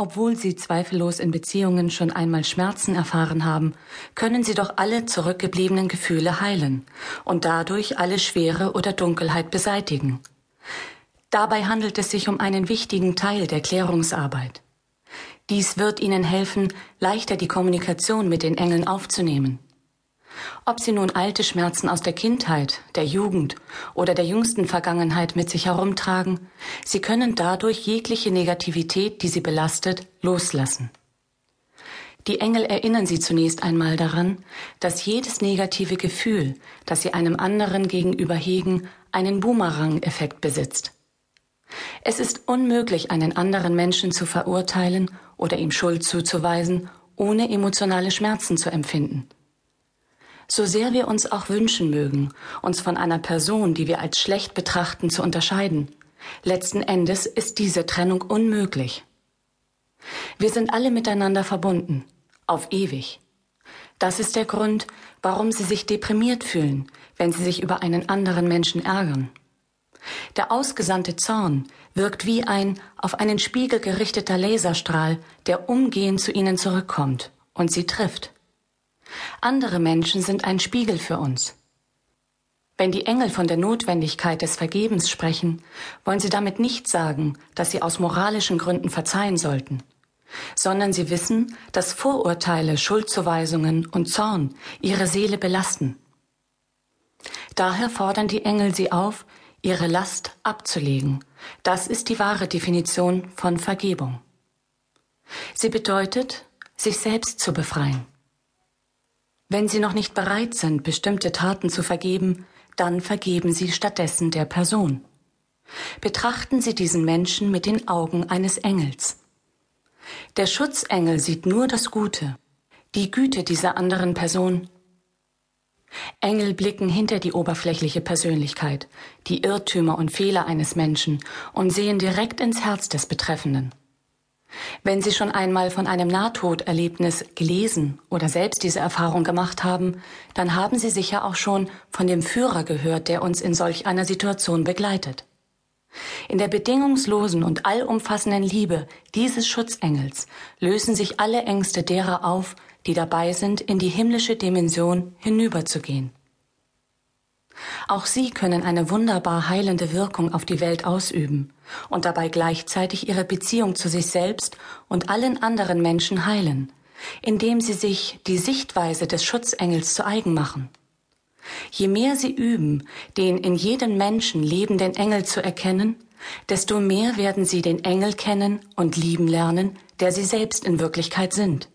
Obwohl Sie zweifellos in Beziehungen schon einmal Schmerzen erfahren haben, können Sie doch alle zurückgebliebenen Gefühle heilen und dadurch alle Schwere oder Dunkelheit beseitigen. Dabei handelt es sich um einen wichtigen Teil der Klärungsarbeit. Dies wird Ihnen helfen, leichter die Kommunikation mit den Engeln aufzunehmen. Ob Sie nun alte Schmerzen aus der Kindheit, der Jugend oder der jüngsten Vergangenheit mit sich herumtragen, Sie können dadurch jegliche Negativität, die Sie belastet, loslassen. Die Engel erinnern Sie zunächst einmal daran, dass jedes negative Gefühl, das Sie einem anderen gegenüber hegen, einen Boomerang-Effekt besitzt. Es ist unmöglich, einen anderen Menschen zu verurteilen oder ihm Schuld zuzuweisen, ohne emotionale Schmerzen zu empfinden. So sehr wir uns auch wünschen mögen, uns von einer Person, die wir als schlecht betrachten, zu unterscheiden, letzten Endes ist diese Trennung unmöglich. Wir sind alle miteinander verbunden, auf ewig. Das ist der Grund, warum Sie sich deprimiert fühlen, wenn Sie sich über einen anderen Menschen ärgern. Der ausgesandte Zorn wirkt wie ein auf einen Spiegel gerichteter Laserstrahl, der umgehend zu Ihnen zurückkommt und Sie trifft. Andere Menschen sind ein Spiegel für uns. Wenn die Engel von der Notwendigkeit des Vergebens sprechen, wollen sie damit nicht sagen, dass sie aus moralischen Gründen verzeihen sollten, sondern sie wissen, dass Vorurteile, Schuldzuweisungen und Zorn ihre Seele belasten. Daher fordern die Engel sie auf, ihre Last abzulegen. Das ist die wahre Definition von Vergebung. Sie bedeutet, sich selbst zu befreien. Wenn Sie noch nicht bereit sind, bestimmte Taten zu vergeben, dann vergeben Sie stattdessen der Person. Betrachten Sie diesen Menschen mit den Augen eines Engels. Der Schutzengel sieht nur das Gute, die Güte dieser anderen Person. Engel blicken hinter die oberflächliche Persönlichkeit, die Irrtümer und Fehler eines Menschen und sehen direkt ins Herz des Betreffenden. Wenn Sie schon einmal von einem Nahtoderlebnis gelesen oder selbst diese Erfahrung gemacht haben, dann haben Sie sicher auch schon von dem Führer gehört, der uns in solch einer Situation begleitet. In der bedingungslosen und allumfassenden Liebe dieses Schutzengels lösen sich alle Ängste derer auf, die dabei sind, in die himmlische Dimension hinüberzugehen. Auch sie können eine wunderbar heilende Wirkung auf die Welt ausüben und dabei gleichzeitig ihre Beziehung zu sich selbst und allen anderen Menschen heilen, indem sie sich die Sichtweise des Schutzengels zu eigen machen. Je mehr sie üben, den in jedem Menschen lebenden Engel zu erkennen, desto mehr werden sie den Engel kennen und lieben lernen, der sie selbst in Wirklichkeit sind.